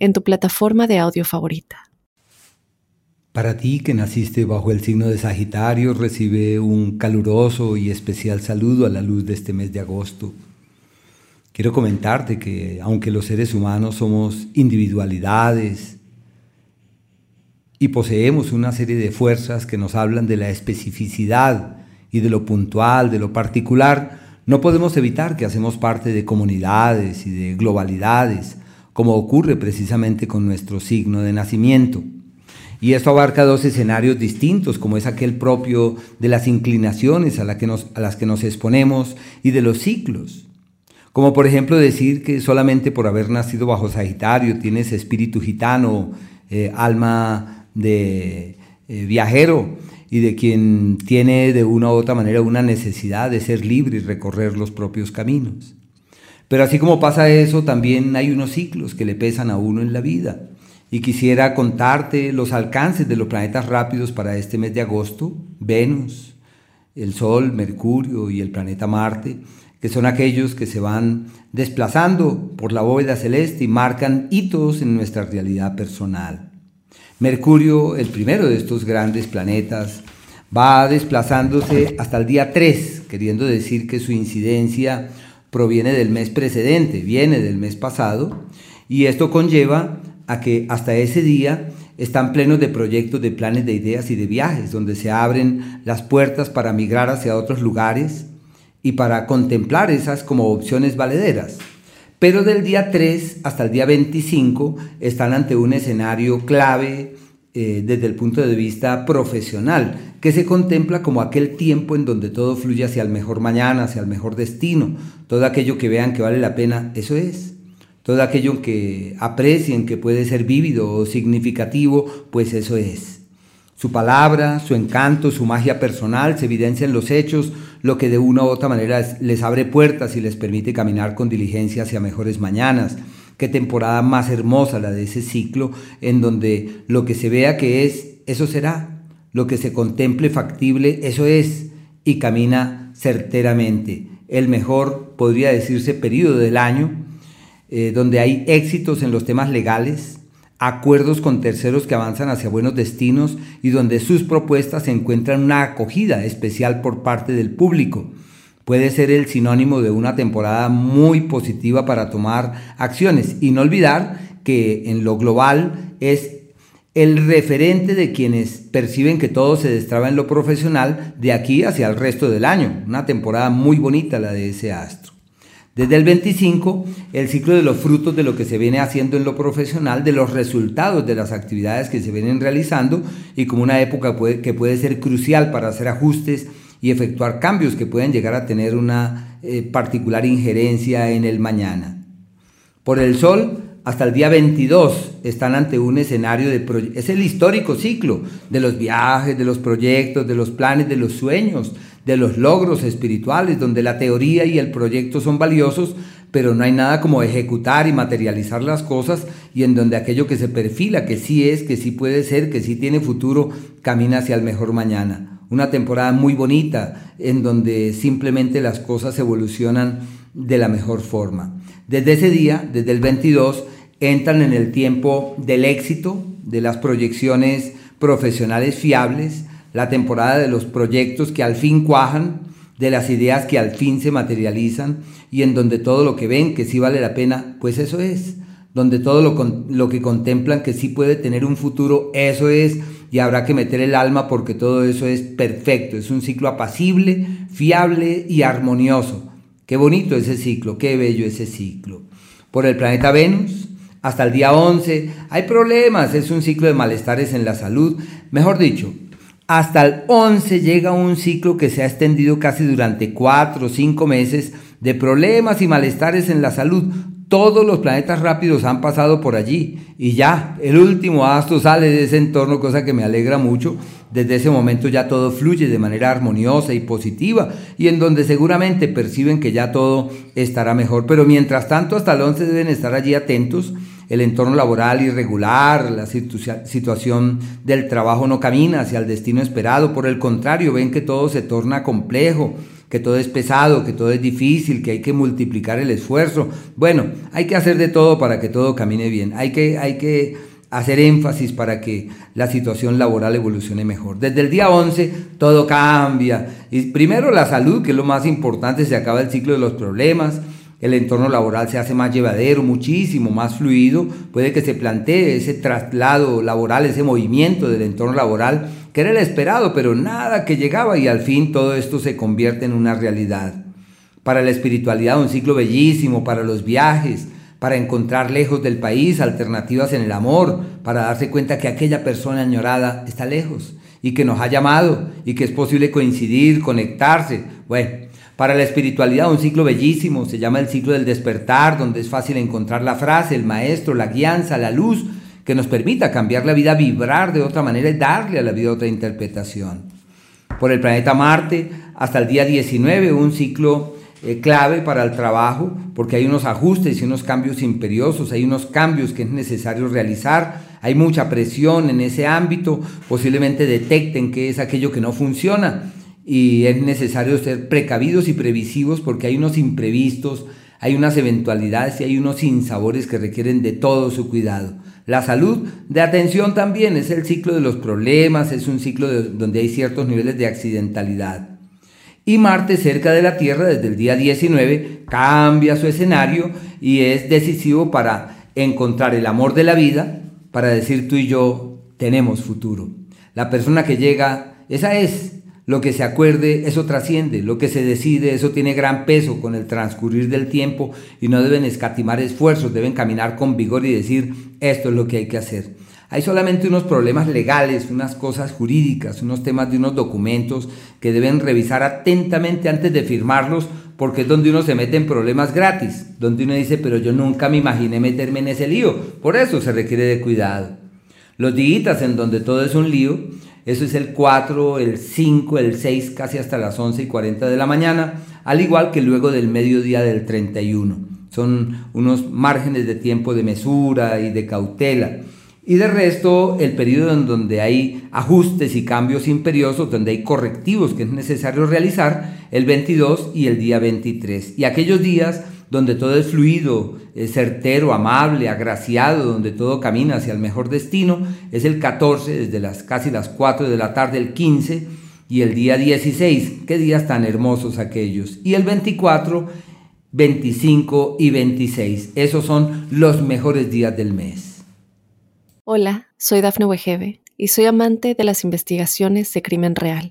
en tu plataforma de audio favorita. Para ti que naciste bajo el signo de Sagitario, recibe un caluroso y especial saludo a la luz de este mes de agosto. Quiero comentarte que aunque los seres humanos somos individualidades y poseemos una serie de fuerzas que nos hablan de la especificidad y de lo puntual, de lo particular, no podemos evitar que hacemos parte de comunidades y de globalidades como ocurre precisamente con nuestro signo de nacimiento. Y esto abarca dos escenarios distintos, como es aquel propio de las inclinaciones a, las que nos exponemos y de los ciclos. Como por ejemplo decir que solamente por haber nacido bajo Sagitario tienes espíritu gitano, eh, alma de eh, viajero y de quien tiene de una u otra manera una necesidad de ser libre y recorrer los propios caminos. Pero así como pasa eso, también hay unos ciclos que le pesan a uno en la vida. Y quisiera contarte los alcances de los planetas rápidos para este mes de agosto. Venus, el Sol, Mercurio y el planeta Marte, que son aquellos que se van desplazando por la bóveda celeste y marcan hitos en nuestra realidad personal. Mercurio, el primero de estos grandes planetas, va desplazándose hasta el día 3, queriendo decir que su incidencia proviene del mes precedente, viene del mes pasado, y esto conlleva a que hasta ese día están plenos de proyectos, de planes, de ideas y de viajes, donde se abren las puertas para migrar hacia otros lugares y para contemplar esas como opciones valederas. Pero del día 3 hasta el día 25 están ante un escenario clave eh, desde el punto de vista profesional, que se contempla como aquel tiempo en donde todo fluye hacia el mejor mañana, hacia el mejor destino, todo aquello que vean que vale la pena, eso es. Todo aquello que aprecien que puede ser vívido o significativo, pues eso es. Su palabra, su encanto, su magia personal se evidencia en los hechos, lo que de una u otra manera les abre puertas y les permite caminar con diligencia hacia mejores mañanas. Qué temporada más hermosa la de ese ciclo en donde lo que se vea que es, eso será. Lo que se contemple factible, eso es. Y camina certeramente. El mejor, podría decirse, periodo del año, eh, donde hay éxitos en los temas legales, acuerdos con terceros que avanzan hacia buenos destinos y donde sus propuestas encuentran una acogida especial por parte del público puede ser el sinónimo de una temporada muy positiva para tomar acciones. Y no olvidar que en lo global es el referente de quienes perciben que todo se destraba en lo profesional de aquí hacia el resto del año. Una temporada muy bonita la de ese astro. Desde el 25, el ciclo de los frutos de lo que se viene haciendo en lo profesional, de los resultados de las actividades que se vienen realizando y como una época que puede ser crucial para hacer ajustes y efectuar cambios que pueden llegar a tener una eh, particular injerencia en el mañana. Por el Sol, hasta el día 22 están ante un escenario de... Es el histórico ciclo de los viajes, de los proyectos, de los planes, de los sueños, de los logros espirituales, donde la teoría y el proyecto son valiosos, pero no hay nada como ejecutar y materializar las cosas y en donde aquello que se perfila, que sí es, que sí puede ser, que sí tiene futuro, camina hacia el mejor mañana una temporada muy bonita en donde simplemente las cosas evolucionan de la mejor forma. Desde ese día, desde el 22, entran en el tiempo del éxito, de las proyecciones profesionales fiables, la temporada de los proyectos que al fin cuajan, de las ideas que al fin se materializan y en donde todo lo que ven que sí vale la pena, pues eso es, donde todo lo, lo que contemplan que sí puede tener un futuro, eso es y habrá que meter el alma porque todo eso es perfecto, es un ciclo apacible, fiable y armonioso. Qué bonito ese ciclo, qué bello ese ciclo. Por el planeta Venus, hasta el día 11, hay problemas, es un ciclo de malestares en la salud. Mejor dicho, hasta el 11 llega un ciclo que se ha extendido casi durante 4 o 5 meses de problemas y malestares en la salud, todos los planetas rápidos han pasado por allí y ya, el último astro sale de ese entorno, cosa que me alegra mucho. Desde ese momento ya todo fluye de manera armoniosa y positiva y en donde seguramente perciben que ya todo estará mejor. Pero mientras tanto, hasta el 11 deben estar allí atentos. El entorno laboral irregular, la situación del trabajo no camina hacia el destino esperado. Por el contrario, ven que todo se torna complejo que todo es pesado, que todo es difícil, que hay que multiplicar el esfuerzo. Bueno, hay que hacer de todo para que todo camine bien. Hay que, hay que hacer énfasis para que la situación laboral evolucione mejor. Desde el día 11 todo cambia. Y primero la salud, que es lo más importante, se acaba el ciclo de los problemas el entorno laboral se hace más llevadero, muchísimo más fluido, puede que se plantee ese traslado laboral, ese movimiento del entorno laboral, que era el esperado, pero nada que llegaba y al fin todo esto se convierte en una realidad. Para la espiritualidad un ciclo bellísimo, para los viajes, para encontrar lejos del país alternativas en el amor, para darse cuenta que aquella persona añorada está lejos y que nos ha llamado y que es posible coincidir, conectarse. Bueno, para la espiritualidad, un ciclo bellísimo, se llama el ciclo del despertar, donde es fácil encontrar la frase, el maestro, la guianza, la luz, que nos permita cambiar la vida, vibrar de otra manera y darle a la vida otra interpretación. Por el planeta Marte, hasta el día 19, un ciclo eh, clave para el trabajo, porque hay unos ajustes y unos cambios imperiosos, hay unos cambios que es necesario realizar, hay mucha presión en ese ámbito, posiblemente detecten qué es aquello que no funciona y es necesario ser precavidos y previsivos porque hay unos imprevistos, hay unas eventualidades y hay unos sinsabores que requieren de todo su cuidado. La salud de atención también es el ciclo de los problemas, es un ciclo donde hay ciertos niveles de accidentalidad. Y Marte cerca de la Tierra desde el día 19 cambia su escenario y es decisivo para encontrar el amor de la vida, para decir tú y yo tenemos futuro. La persona que llega, esa es lo que se acuerde, eso trasciende. Lo que se decide, eso tiene gran peso con el transcurrir del tiempo y no deben escatimar esfuerzos, deben caminar con vigor y decir, esto es lo que hay que hacer. Hay solamente unos problemas legales, unas cosas jurídicas, unos temas de unos documentos que deben revisar atentamente antes de firmarlos, porque es donde uno se mete en problemas gratis, donde uno dice, pero yo nunca me imaginé meterme en ese lío. Por eso se requiere de cuidado. Los días en donde todo es un lío, eso es el 4, el 5, el 6, casi hasta las 11 y 40 de la mañana, al igual que luego del mediodía del 31. Son unos márgenes de tiempo de mesura y de cautela. Y de resto, el periodo en donde hay ajustes y cambios imperiosos, donde hay correctivos que es necesario realizar, el 22 y el día 23. Y aquellos días donde todo es fluido, es certero, amable, agraciado, donde todo camina hacia el mejor destino, es el 14, desde las casi las 4 de la tarde, el 15 y el día 16. Qué días tan hermosos aquellos. Y el 24, 25 y 26. Esos son los mejores días del mes. Hola, soy Dafne Wegebe y soy amante de las investigaciones de crimen real.